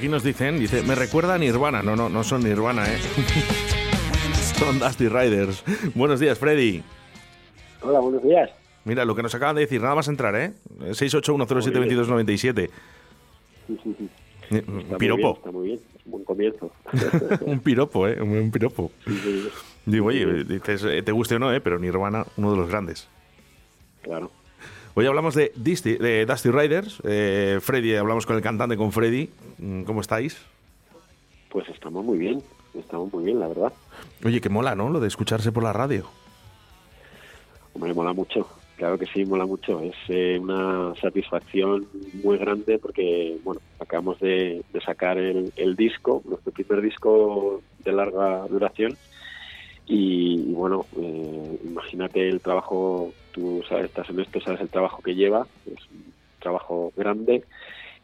aquí nos dicen, dice, me recuerda a Nirvana. No, no, no son Nirvana, ¿eh? son Dusty Riders. Buenos días, Freddy. Hola, buenos días. Mira, lo que nos acaban de decir, nada más entrar, ¿eh? 681072297. Un piropo. está muy bien, es un buen comienzo. un piropo, ¿eh? Un piropo. Digo, oye, dices, eh, te guste o no, ¿eh? Pero Nirvana, uno de los grandes. Claro. Hoy hablamos de, Dusty, de Dusty Riders. Eh, Freddy, hablamos con el cantante, con Freddy. Mm, ¿Cómo estáis? Pues estamos muy bien, estamos muy bien, la verdad. Oye, que mola, ¿no? Lo de escucharse por la radio. Hombre, mola mucho. Claro que sí, mola mucho. Es eh, una satisfacción muy grande porque, bueno, acabamos de, sacar el, disco, nuestro primer disco de larga duración. Y, bueno, eh, imagínate el trabajo, tú sabes, estás en esto, sabes el trabajo que lleva, es un trabajo grande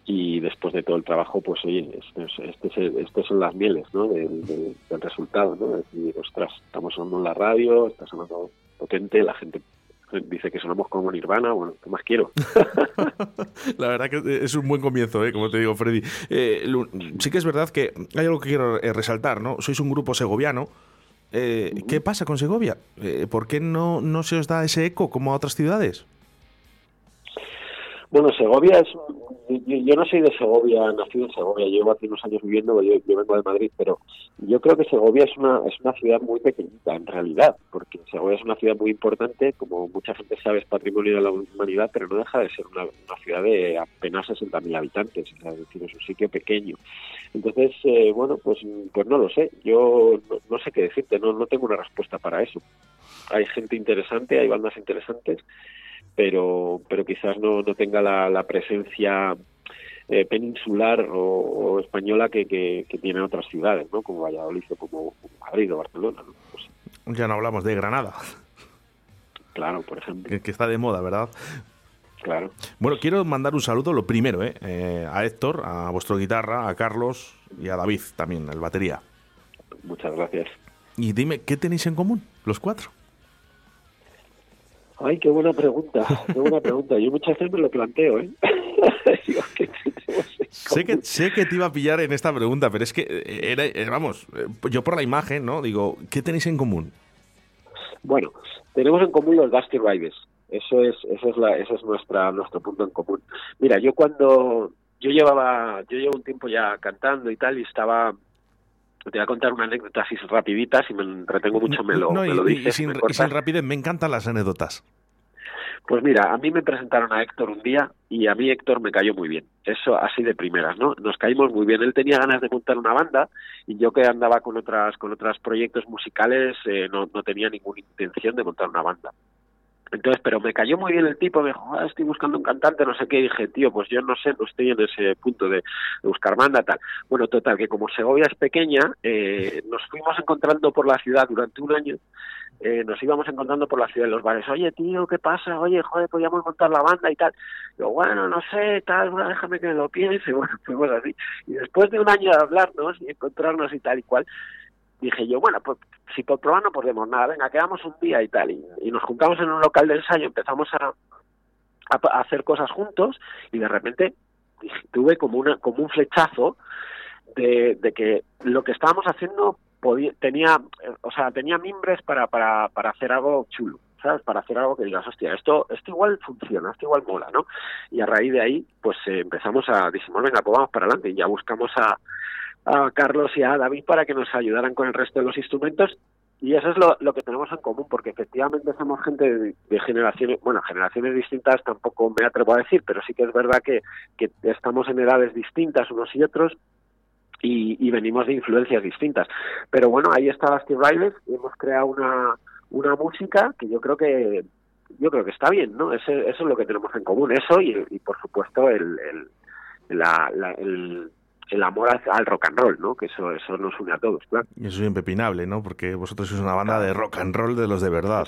y después de todo el trabajo, pues oye, este, este, son las mieles ¿no? del, resultado, ¿no? Es decir, ostras, estamos sonando en la radio, está sonando potente, la gente dice que sonamos como Nirvana, bueno, ¿qué más quiero? la verdad que es un buen comienzo, ¿eh? como te digo, Freddy. Eh, sí que es verdad que hay algo que quiero resaltar, ¿no? Sois un grupo segoviano. Eh, ¿Qué pasa con Segovia? ¿Por qué no, no se os da ese eco como a otras ciudades? Bueno, Segovia es. Yo, no soy de Segovia, nacido en Segovia, llevo aquí unos años viviendo, yo, vengo de Madrid, pero yo creo que Segovia es una, es una ciudad muy pequeñita en realidad, porque Segovia es una ciudad muy importante, como mucha gente sabe, es patrimonio de la humanidad, pero no deja de ser una, ciudad de apenas 60.000 habitantes, es decir, es un sitio pequeño. Entonces, eh, bueno, pues, pues no lo sé, yo no, sé qué decirte, no, no tengo una respuesta para eso. Hay gente interesante, hay bandas interesantes pero, pero quizás no, no tenga la, la presencia eh, peninsular o, española que, que, tienen otras ciudades, ¿no? Como Valladolid o como, Madrid o Barcelona, ¿no? Pues ya no hablamos de Granada. Claro, por ejemplo. Que, está de moda, ¿verdad? Claro. Bueno, quiero mandar un saludo, lo primero, ¿eh? ¿eh? a Héctor, a vuestro guitarra, a Carlos y a David también, el batería. Muchas gracias. Y dime, ¿qué tenéis en común, los cuatro? Ay, qué buena pregunta, qué buena pregunta. Yo muchas veces me lo planteo, ¿eh? sé, que, sé que te iba a pillar en esta pregunta, pero es que, eh, era, eh, vamos, eh, yo por la imagen, ¿no? Digo, ¿qué tenéis en común? Bueno, tenemos en común los Dusty Riders. Eso es, eso es, la, eso es nuestra, nuestro punto en común. Mira, yo cuando, yo llevaba, yo llevo un tiempo ya cantando y tal, y estaba te voy a contar una anécdota así rapidita, si me retengo mucho me lo, me lo dices. Y sin, y sin rapidez, me encantan las anécdotas. Pues mira, a mí me presentaron a Héctor un día y a mí Héctor me cayó muy bien. Eso así de primeras, ¿no? Nos caímos muy bien. Él tenía ganas de montar una banda y yo que andaba con otras con otros proyectos musicales eh, no, no tenía ninguna intención de montar una banda. Entonces, pero me cayó muy bien el tipo, me dijo, ah, estoy buscando un cantante, no sé qué, dije, tío, pues yo no sé, no estoy en ese punto de, buscar banda, tal. Bueno, total, que como Segovia es pequeña, eh, nos fuimos encontrando por la ciudad durante un año, eh, nos íbamos encontrando por la ciudad en los bares, oye, tío, ¿qué pasa? Oye, joder, podíamos montar la banda y tal. Yo, bueno, no sé, tal, bueno, déjame que lo piense, bueno, fuimos así. Y después de un año de hablarnos y encontrarnos y tal y cual, dije yo, bueno, pues si por probar no podemos nada, venga, quedamos un día y tal. Y, nos juntamos en un local de ensayo, empezamos a, hacer cosas juntos y de repente tuve como, una, como un flechazo de, de que lo que estábamos haciendo podía, tenía, o sea, tenía mimbres para, para, para hacer algo chulo. ¿sabes? Para hacer algo que digas, hostia, esto, esto igual funciona, esto igual mola, ¿no? Y a raíz de ahí, pues eh, empezamos a, dijimos, venga, pues vamos para adelante, y ya buscamos a, a Carlos y a David para que nos ayudaran con el resto de los instrumentos y eso es lo, que tenemos en común, porque efectivamente somos gente de, generaciones, bueno, generaciones distintas tampoco me atrevo a decir, pero sí que es verdad que, que estamos en edades distintas unos y otros y, venimos de influencias distintas. Pero bueno, ahí está Basti Riley y hemos creado una, una música que yo creo que yo creo que está bien, ¿no? Eso, eso es lo que tenemos en común, eso y, y por supuesto el, el, la, el el amor al, rock and roll, ¿no? Que eso, eso nos une a todos, claro. Y eso es impepinable, ¿no? Porque vosotros sois una banda de rock and roll de los de verdad.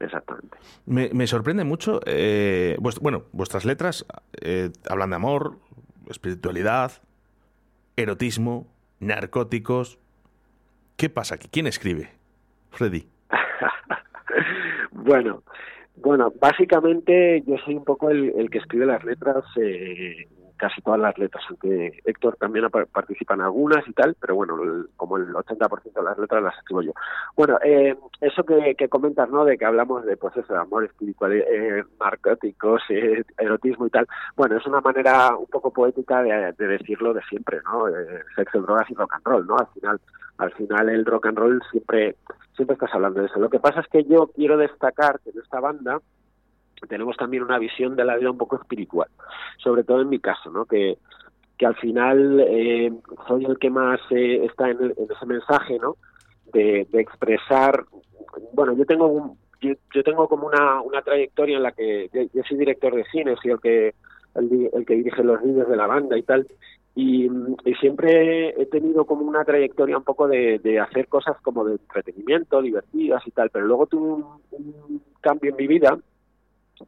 Exactamente. Me, sorprende mucho, eh, bueno, vuestras letras eh, hablan de amor, espiritualidad, erotismo, narcóticos. ¿Qué pasa aquí? ¿Quién escribe? Freddy. bueno, bueno, básicamente yo soy un poco el, que escribe las letras eh, casi todas las letras, aunque Héctor también participa en algunas y tal, pero bueno, como el 80% de las letras las escribo yo. Bueno, eh, eso que, comentas, ¿no? De que hablamos de, pues eso, de amor espiritual, eh, narcóticos, eh, erotismo y tal. Bueno, es una manera un poco poética de, decirlo de siempre, ¿no? sexo, drogas y rock and roll, ¿no? Al final, al final el rock and roll siempre, siempre estás hablando de eso. Lo que pasa es que yo quiero destacar que en esta banda tenemos también una visión de la vida un poco espiritual, sobre todo en mi caso, ¿no? Que, que al final eh, soy el que más eh, está en, ese mensaje, ¿no? De, expresar, bueno, yo tengo un, yo, tengo como una, una trayectoria en la que yo, soy director de cine, soy el que el, que dirige los vídeos de la banda y tal, y, siempre he tenido como una trayectoria un poco de, de, hacer cosas como de entretenimiento, divertidas y tal, pero luego tuve un cambio en mi vida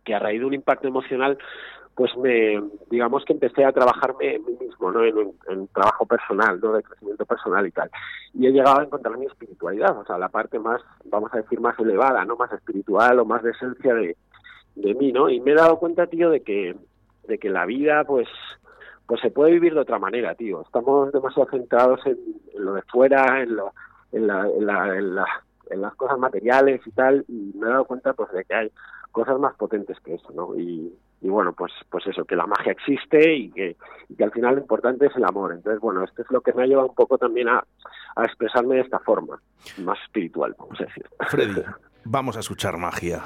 que a raíz de un impacto emocional pues me digamos que empecé a trabajarme en mí mismo no en un trabajo personal no de crecimiento personal y tal. Y he llegado a encontrar mi espiritualidad o sea la parte más vamos a decir más elevada no más espiritual o más de esencia de, de mí no y me he dado cuenta tío de que de que la vida pues pues se puede vivir de otra manera tío. Estamos demasiado centrados en, lo de fuera en lo en la, en la, en la en las cosas materiales y tal y me he dado cuenta pues de que hay cosas más potentes que eso, ¿no? Y, bueno, pues pues eso, que la magia existe y que, que, al final lo importante es el amor. Entonces, bueno, esto es lo que me ha llevado un poco también a, a expresarme de esta forma, más espiritual, vamos a decir. Freddy, vamos a escuchar magia.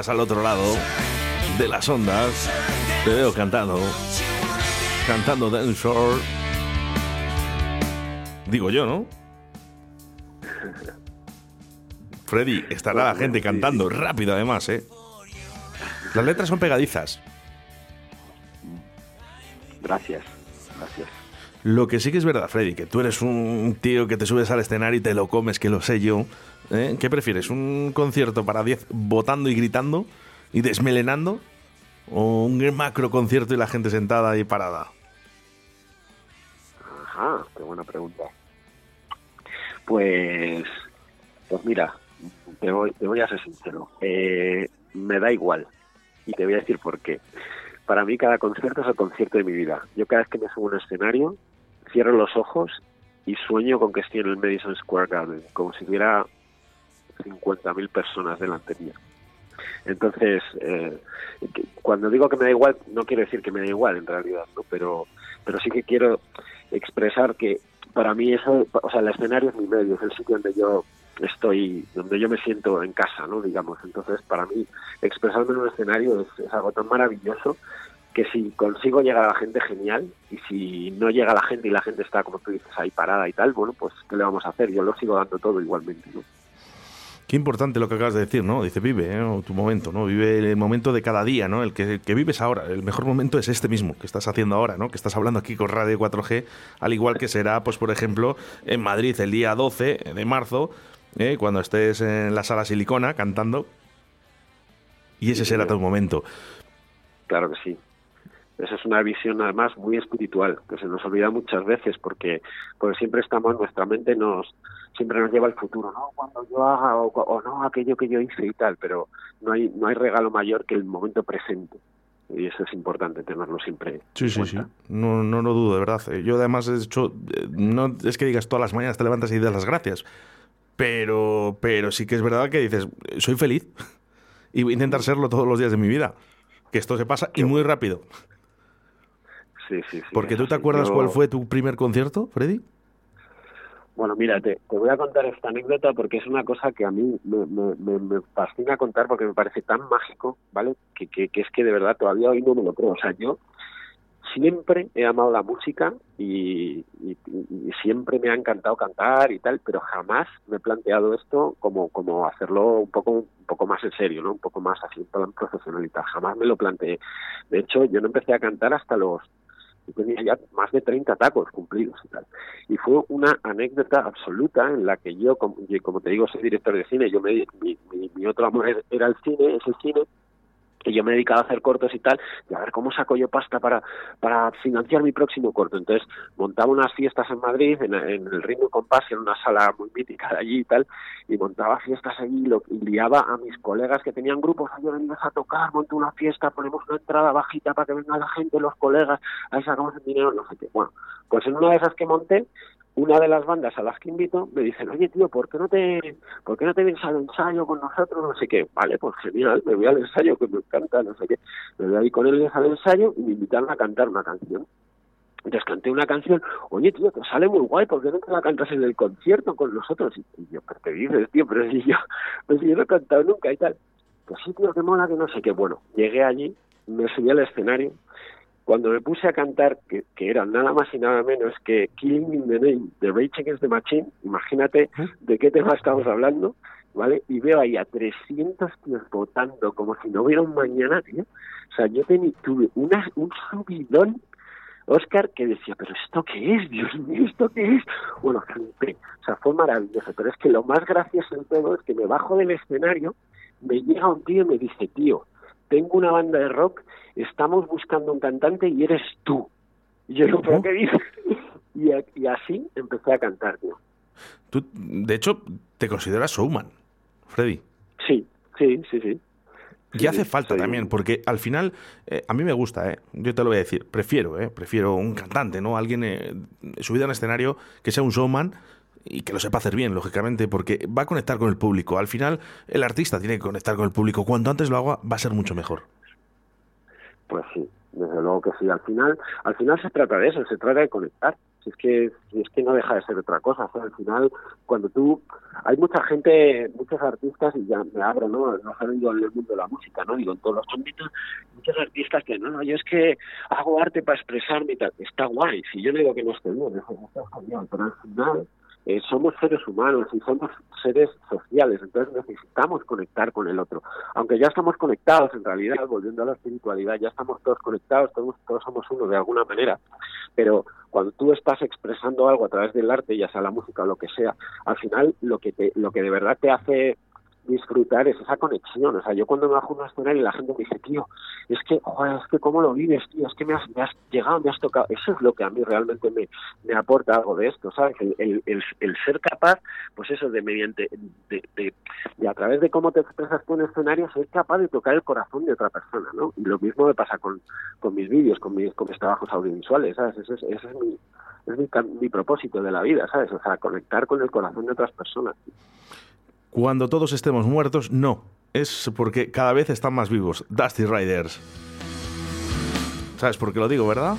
Estás al otro lado de las ondas, te veo cantando, cantando Shore. Digo yo, ¿no? Freddy, estará la gente cantando rápido además, ¿eh? Las letras son pegadizas. Gracias, gracias. Lo que sí que es verdad, Freddy, que tú eres un tío que te subes al escenario y te lo comes, que lo sé yo. ¿Eh? ¿Qué prefieres? ¿Un concierto para 10 votando y gritando y desmelenando? ¿O un macro concierto y la gente sentada y parada? Ajá, qué buena pregunta. Pues, pues mira, te voy, a ser sincero. Eh, me da igual. Y te voy a decir por qué. para mí cada concierto es el concierto de mi vida. Yo cada vez que me subo a un escenario, cierro los ojos y sueño con que estoy en el Madison Square Garden, como si hubiera 50.000 personas delante mía. Entonces, eh, cuando digo que me da igual, no quiero decir que me da igual en realidad, ¿no? pero, pero sí que quiero expresar que para mí eso, o sea, el escenario es mi medio, es el sitio donde yo estoy, donde yo me siento en casa, ¿no? Digamos, entonces para mí expresarme en un escenario es, algo tan maravilloso que si consigo llegar a la gente, genial, y si no llega la gente y la gente está, como tú dices, ahí parada y tal, bueno, pues ¿qué le vamos a hacer? Yo lo sigo dando todo igualmente, ¿no? Qué importante lo que acabas de decir, ¿no? Dice, vive ¿eh? tu momento, ¿no? Vive el momento de cada día, ¿no? El que, que, vives ahora. El mejor momento es este mismo que estás haciendo ahora, ¿no? Que estás hablando aquí con Radio 4G, al igual que será, pues, por ejemplo, en Madrid el día 12 de marzo, ¿eh? cuando estés en la sala Silicona cantando. Y ese será tu momento. Claro que sí. Esa es una visión además muy espiritual, que se nos olvida muchas veces porque, porque siempre estamos, nuestra mente nos siempre nos lleva al futuro, ¿no? Cuando yo haga o, no aquello que yo hice y tal, pero no hay no hay regalo mayor que el momento presente y eso es importante tenerlo siempre. Sí, sí, sí. No, no lo dudo, de verdad. Yo además he hecho, no es que digas todas las mañanas te levantas y das las gracias, pero, pero sí que es verdad que dices, soy feliz y voy a intentar serlo todos los días de mi vida. Que esto se pasa y muy rápido. Sí, sí, sí. Porque tú te acuerdas cuál fue tu primer concierto, Freddy? Bueno, mira, te, voy a contar esta anécdota porque es una cosa que a mí me, fascina contar porque me parece tan mágico, ¿vale? Que, que, es que de verdad todavía hoy no me lo creo. O sea, yo siempre he amado la música y, siempre me ha encantado cantar y tal, pero jamás me he planteado esto como, como hacerlo un poco, un poco más en serio, ¿no? Un poco más así, en profesional y tal. Jamás me lo planteé. De hecho, yo no empecé a cantar hasta los tenía ya más de 30 tacos cumplidos y tal. Y fue una anécdota absoluta en la que yo, como, te digo, soy director de cine, yo me, mi, mi, mi otro amor era el cine, es el cine, que yo me he dedicado a hacer cortos y tal, y a ver cómo saco yo pasta para, para financiar mi próximo corto. Entonces montaba unas fiestas en Madrid, en, el Ritmo Compás, en una sala muy mítica de allí y tal, y montaba fiestas allí y, liaba a mis colegas que tenían grupos, yo venimos a tocar, monto una fiesta, ponemos una entrada bajita para que venga la gente, los colegas, ahí sacamos el dinero, no sé qué. Bueno, pues en una de esas que monté, una de las bandas a las que invito me dicen, oye tío, ¿por qué no te, por qué no te vienes al ensayo con nosotros? No sé qué. Vale, pues genial, me voy al ensayo que me encanta, no sé qué. Me voy ahí con ellos al ensayo y me invitaron a cantar una canción. Entonces canté una canción, oye tío, te sale muy guay, ¿por qué no te la cantas en el concierto con nosotros? Y, yo, ¿qué te dices, tío? Pero si yo, yo no he cantado nunca y tal. Pues sí, tío, qué mola, que no sé qué. Bueno, llegué allí, me subí al escenario, cuando me puse a cantar, que, era nada más y nada menos que Killing in the Name de Rage Against the Machine, imagínate de qué tema estamos hablando, ¿vale? Y veo ahí a 300 tíos votando como si no hubiera un mañana, tío. O sea, yo tuve una, un subidón, Oscar, que decía, pero ¿esto qué es? Dios mío, ¿esto qué es? Bueno, flipé. O sea, fue maravilloso. Pero es que lo más gracioso de todo es que me bajo del escenario, me llega un tío y me dice, tío, tengo una banda de rock, estamos buscando un cantante y eres tú. Y yo no ¿qué dices? Y, así empecé a cantar, tío. Tú, de hecho, te consideras showman, Freddy. Sí, sí, sí, sí. Y hace falta también, porque al final, eh, a mí me gusta, eh, yo te lo voy a decir, prefiero, eh, prefiero un cantante, ¿no? Alguien eh, subido al escenario que sea un showman, y que lo sepa hacer bien, lógicamente, porque va a conectar con el público. Al final, el artista tiene que conectar con el público. Cuanto antes lo haga, va a ser mucho mejor. Pues sí, desde luego que sí. Al final, al final se trata de eso, se trata de conectar. Si es que, si es que no deja de ser otra cosa. al final, cuando tú, hay mucha gente, muchos artistas, y ya me abro, ¿no? No solo en el mundo de la música, ¿no? Digo, en todos los ámbitos, muchos artistas que, no, no, yo es que hago arte para expresarme y tal. Está guay. Si yo no digo que no esté bien, está genial, pero al final eh, somos seres humanos y somos seres sociales, entonces necesitamos conectar con el otro. Aunque ya estamos conectados, en realidad, volviendo a la espiritualidad, ya estamos todos conectados, todos, todos somos uno de alguna manera, pero cuando tú estás expresando algo a través del arte, ya sea la música o lo que sea, al final lo que, te, lo que de verdad te hace disfrutar es esa conexión. O sea, yo cuando me bajo un escenario y la gente me dice, tío, es que, joder, es que cómo lo vives, tío, es que me has, me has llegado, me has tocado. Eso es lo que a mí realmente me, me aporta algo de esto, ¿sabes? El, el, el, ser capaz, pues eso, de mediante, de, a través de cómo te expresas tú en escenario, ser capaz de tocar el corazón de otra persona, ¿no? Y lo mismo me pasa con, con mis vídeos, con mis, con mis trabajos audiovisuales, ¿sabes? Ese es, ese es mi es mi, mi, propósito de la vida, ¿sabes? O sea, conectar con el corazón de otras personas. Cuando todos estemos muertos, no. Es porque cada vez están más vivos. Dusty Riders. ¿Sabes por qué lo digo, verdad?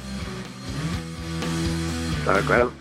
Claro, claro.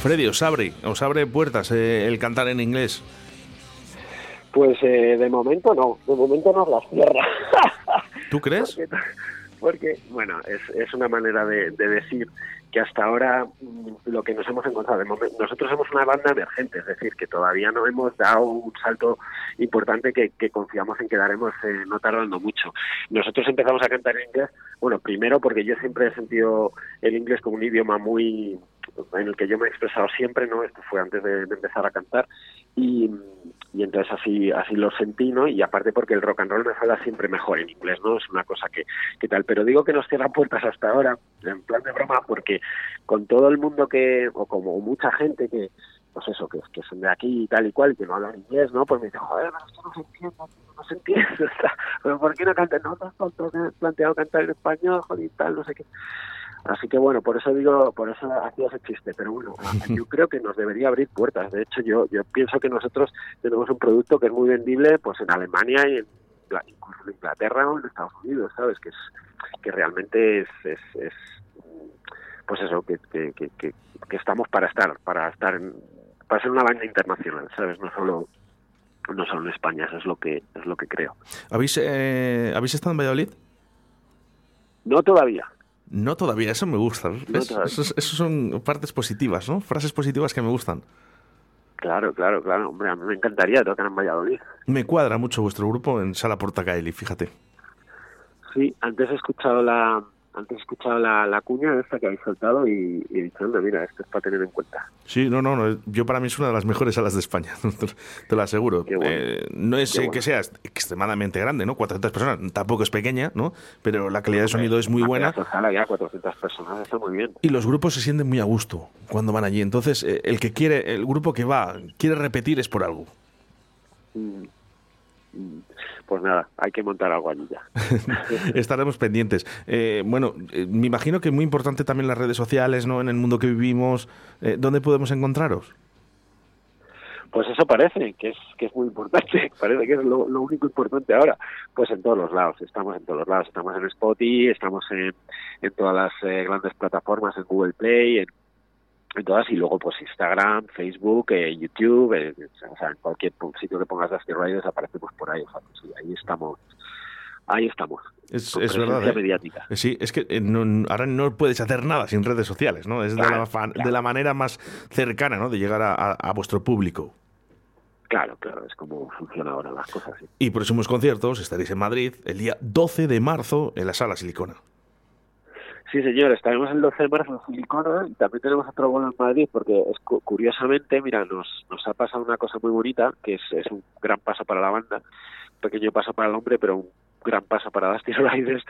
Freddy, os abre, os abre puertas eh, el cantar en inglés. Pues eh, de momento no, de momento nos las cierra. ¿Tú crees? Porque, bueno, es, es una manera de, decir que hasta ahora mm, lo que nos hemos encontrado, nosotros somos una banda emergente, es decir, que todavía no hemos dado un salto importante que, confiamos en que daremos eh, no tardando mucho. Nosotros empezamos a cantar en inglés, bueno, primero porque yo siempre he sentido el inglés como un idioma muy en el que yo me he expresado siempre, ¿no? Esto fue antes de, empezar a cantar y, y, entonces así así lo sentí, ¿no? Y aparte porque el rock and roll me sale siempre mejor en inglés, ¿no? Es una cosa que, que tal, pero digo que nos cierra puertas hasta ahora, en plan de broma, porque con todo el mundo que, o como mucha gente que, pues eso, que, que son de aquí y tal y cual, que no hablan inglés, ¿no? Pues me dice, joder, pero esto no se entiende, no se entiende, pero ¿por qué no cantas? No, no, planteado cantar en español, y tal, no sé qué. Así que bueno, por eso digo, por eso hacía ese chiste, pero bueno, yo creo que nos debería abrir puertas. De hecho, yo yo pienso que nosotros tenemos un producto que es muy vendible pues en Alemania y en, incluso en Inglaterra o en Estados Unidos, ¿sabes? Que es que realmente es, es, pues eso, que, que, que, que, estamos para estar, para estar para ser una banda internacional, ¿sabes? No solo no solo en España, eso es lo que es lo que creo. ¿Habéis eh, habéis estado en Valladolid? No todavía. No todavía, eso me gusta. Eso, son partes positivas, ¿no? Frases positivas que me gustan. Claro, claro, claro. Hombre, a mí me encantaría tocar en Valladolid. Me cuadra mucho vuestro grupo en Sala Portacaeli, fíjate. Sí, antes he escuchado la, antes he escuchado la, la cuña esta que habéis soltado y, y he dicho, mira, esto es para tener en cuenta. Sí, no, no, no, yo para mí es una de las mejores salas de España, te lo aseguro. Eh, no es que sea extremadamente grande, ¿no? 400 personas, tampoco es pequeña, ¿no? Pero la calidad de sonido es muy buena. sala ya, 400 personas, está muy bien. Y los grupos se sienten muy a gusto cuando van allí. Entonces, eh, el que quiere, el grupo que va, quiere repetir es por algo. Mm pues nada, hay que montar algo allí ya. Estaremos pendientes. Eh, bueno, eh, me imagino que es muy importante también las redes sociales, ¿no? En el mundo que vivimos. Eh, ¿Dónde podemos encontraros? Pues eso parece que es que es muy importante, parece que es lo, único importante ahora. Pues en todos los lados, estamos en todos los lados, estamos en Spotify, estamos en, en todas las grandes plataformas, en Google Play, en en todas y luego pues Instagram, Facebook, eh, YouTube, eh, o sea, en cualquier sitio que pongas las Riders aparecemos por ahí, o sea, pues, ahí estamos. Ahí estamos. Es, es verdad. ¿eh? mediática. Sí, es que ahora no puedes hacer nada sin redes sociales, ¿no? Es de, la, de, la, manera más cercana, ¿no? De llegar a, a vuestro público. Claro, claro, es como funcionan ahora las cosas. Y próximos conciertos estaréis en Madrid el día 12 de marzo en la Sala Silicona. Sí, señor, estaremos 12 de marzo en Silicona y también tenemos otro vuelo en Madrid porque es, curiosamente, mira, nos, nos ha pasado una cosa muy bonita, que es, es un gran paso para la banda, un pequeño paso para el hombre, pero un gran paso para Dusty Riders,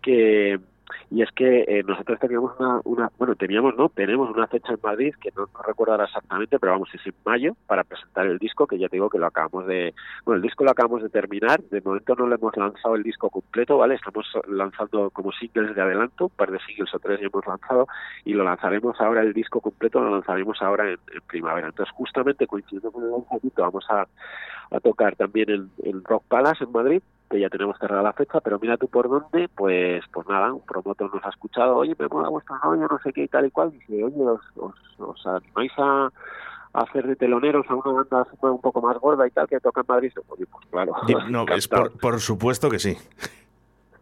que y es que eh, nosotros teníamos una, una, bueno, teníamos, no, tenemos una fecha en Madrid que no, recuerdo ahora exactamente, pero vamos, es en mayo para presentar el disco, que ya te digo que lo acabamos de, bueno, el disco lo acabamos de terminar, de momento no lo hemos lanzado el disco completo, ¿vale? Estamos lanzando como singles de adelanto, un par de singles o tres ya hemos lanzado, y lo lanzaremos ahora, el disco completo lo lanzaremos ahora en, primavera. Entonces, justamente coincidiendo con el lanzamiento, vamos a, a tocar también en, en Rock Palace en Madrid, que ya tenemos cerrada la fecha, pero mira tú por dónde, pues pues nada, un promotor nos ha escuchado, oye, me mola vuestro rollo, no sé qué y tal y cual, dice, oye, os, os, os animáis a, hacer de teloneros a una banda un poco más gorda y tal que toca en Madrid, oye, pues claro. No, es por, por supuesto que sí.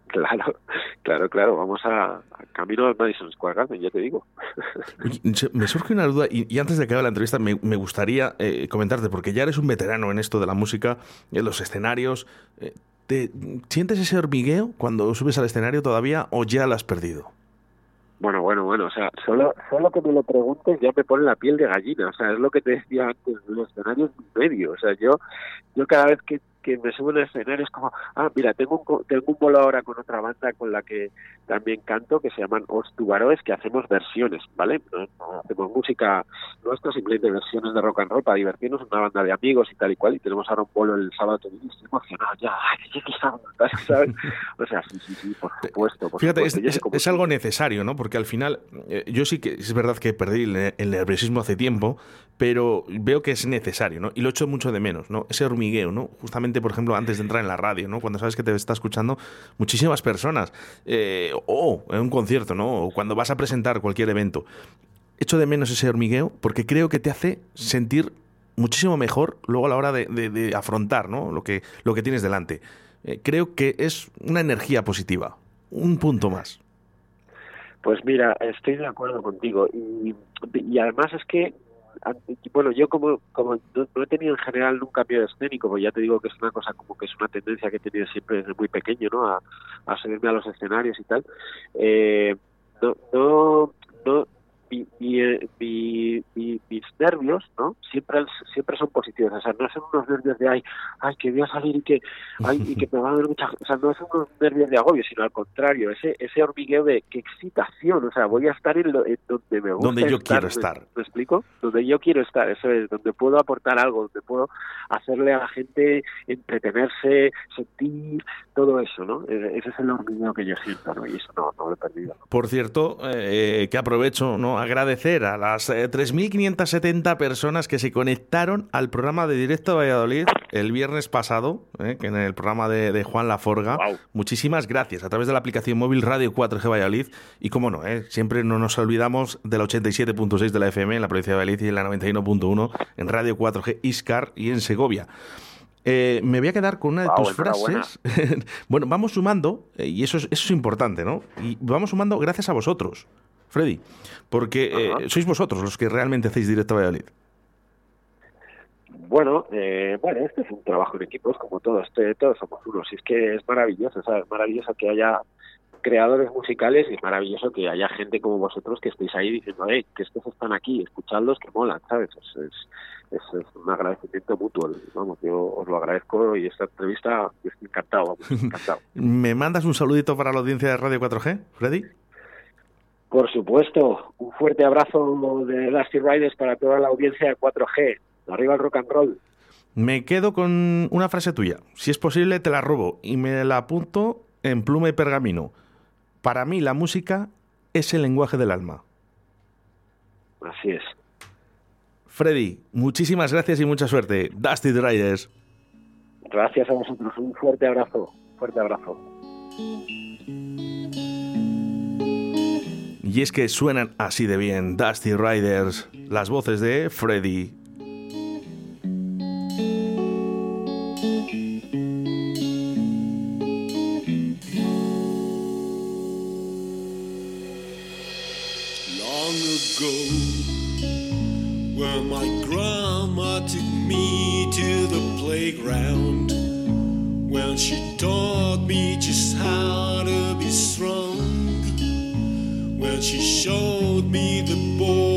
Claro, claro, claro. Vamos a, camino al Madison Square Garden, ya te digo. me surge una duda, y, antes de que haga la entrevista, me, gustaría eh, comentarte, porque ya eres un veterano en esto de la música, en los escenarios. Eh, ¿Te sientes ese hormigueo cuando subes al escenario todavía o ya lo has perdido? Bueno, bueno, bueno, o sea, solo, solo que me lo preguntes ya me pone la piel de gallina, o sea, es lo que te decía antes, los escenarios medio, o sea, yo, yo cada vez que que me subo al escenario es como, ah, mira, tengo un, tengo un bolo ahora con otra banda con la que también canto, que se llaman Os Tubaroes, que hacemos versiones, ¿vale? hacemos música nuestra, simplemente versiones de rock and roll para divertirnos, una banda de amigos y tal y cual, y tenemos ahora un bolo el sábado y estoy emocionado ya, ¿sabes? O sea, sí, sí, sí, por supuesto. Fíjate, Es, algo necesario, ¿no? Porque al final, eh, yo sí que es verdad que perdí el, el nerviosismo hace tiempo, pero veo que es necesario, ¿no? Y lo echo mucho de menos, ¿no? Ese hormigueo, ¿no? Justamente, por ejemplo, antes de entrar en la radio, ¿no? Cuando sabes que te está escuchando muchísimas personas, eh, o en un concierto, ¿no? O cuando vas a presentar cualquier evento. Echo de menos ese hormigueo porque creo que te hace sentir muchísimo mejor luego a la hora de, afrontar, ¿no? Lo que, lo que tienes delante. Eh, creo que es una energía positiva, un punto más. Pues mira, estoy de acuerdo contigo y, y además es que bueno, yo como, como no, he tenido en general nunca miedo escénico, porque ya te digo que es una cosa como que es una tendencia que he tenido siempre desde muy pequeño, ¿no? A, a subirme a los escenarios y tal. Eh, no, no, no, mis nervios, ¿no? Siempre siempre son positivos, o sea, no son unos nervios de ay, ay, que voy a salir y que ay, y que me va a dar mucha, o sea, no son unos nervios de agobio, sino al contrario, ese ese hormigueo de qué excitación, o sea, voy a estar en, donde me gusta donde yo quiero estar. ¿Me, explico? Donde yo quiero estar, eso es, donde puedo aportar algo, donde puedo hacerle a la gente entretenerse, sentir todo eso, ¿no? E, ese es el hormigueo que yo siento, ¿no? Y eso no, no lo he perdido. Por cierto, eh, que aprovecho, ¿no? Agradecer a las 3.570 eh, personas que se conectaron al programa de Directo Valladolid el viernes pasado, eh, que en el programa de, Juan Laforga. Muchísimas gracias a través de la aplicación móvil Radio 4G Valladolid. Y como no, eh, siempre no nos olvidamos de la 87.6 de la FM en la provincia de Valladolid y en la 91.1 en Radio 4G Iscar y en Segovia. me voy a quedar con una de tus frases. bueno, vamos sumando, y eso es, eso es importante, ¿no? Y vamos sumando gracias a vosotros. Freddy, porque eh, sois vosotros los que realmente hacéis directo a Valladolid. Bueno, eh, bueno, este es un trabajo en equipos como todos, este, todos somos unos. Y es que es maravilloso, ¿sabes? Es maravilloso que haya creadores musicales y es maravilloso que haya gente como vosotros que estéis ahí diciendo, hey, que estos están aquí, escuchadlos que molan, ¿sabes? Es, es, es, un agradecimiento mutuo. Vamos, yo os lo agradezco y esta entrevista estoy encantado, encantado. ¿Me mandas un saludito para la audiencia de Radio 4G, Freddy? Por supuesto, un fuerte abrazo de Dusty Riders para toda la audiencia de 4G. Arriba el rock and roll. Me quedo con una frase tuya. Si es posible, te la robo y me la apunto en pluma y pergamino. Para mí, la música es el lenguaje del alma. Así es. Freddy, muchísimas gracias y mucha suerte. Dusty Riders. Gracias a vosotros. Un fuerte abrazo. Fuerte abrazo. Y es que suenan así de bien Dusty Riders, las voces de Freddy. Long ago, where my grandma took me to ground when she taught me just how to be strong. When she showed me the boy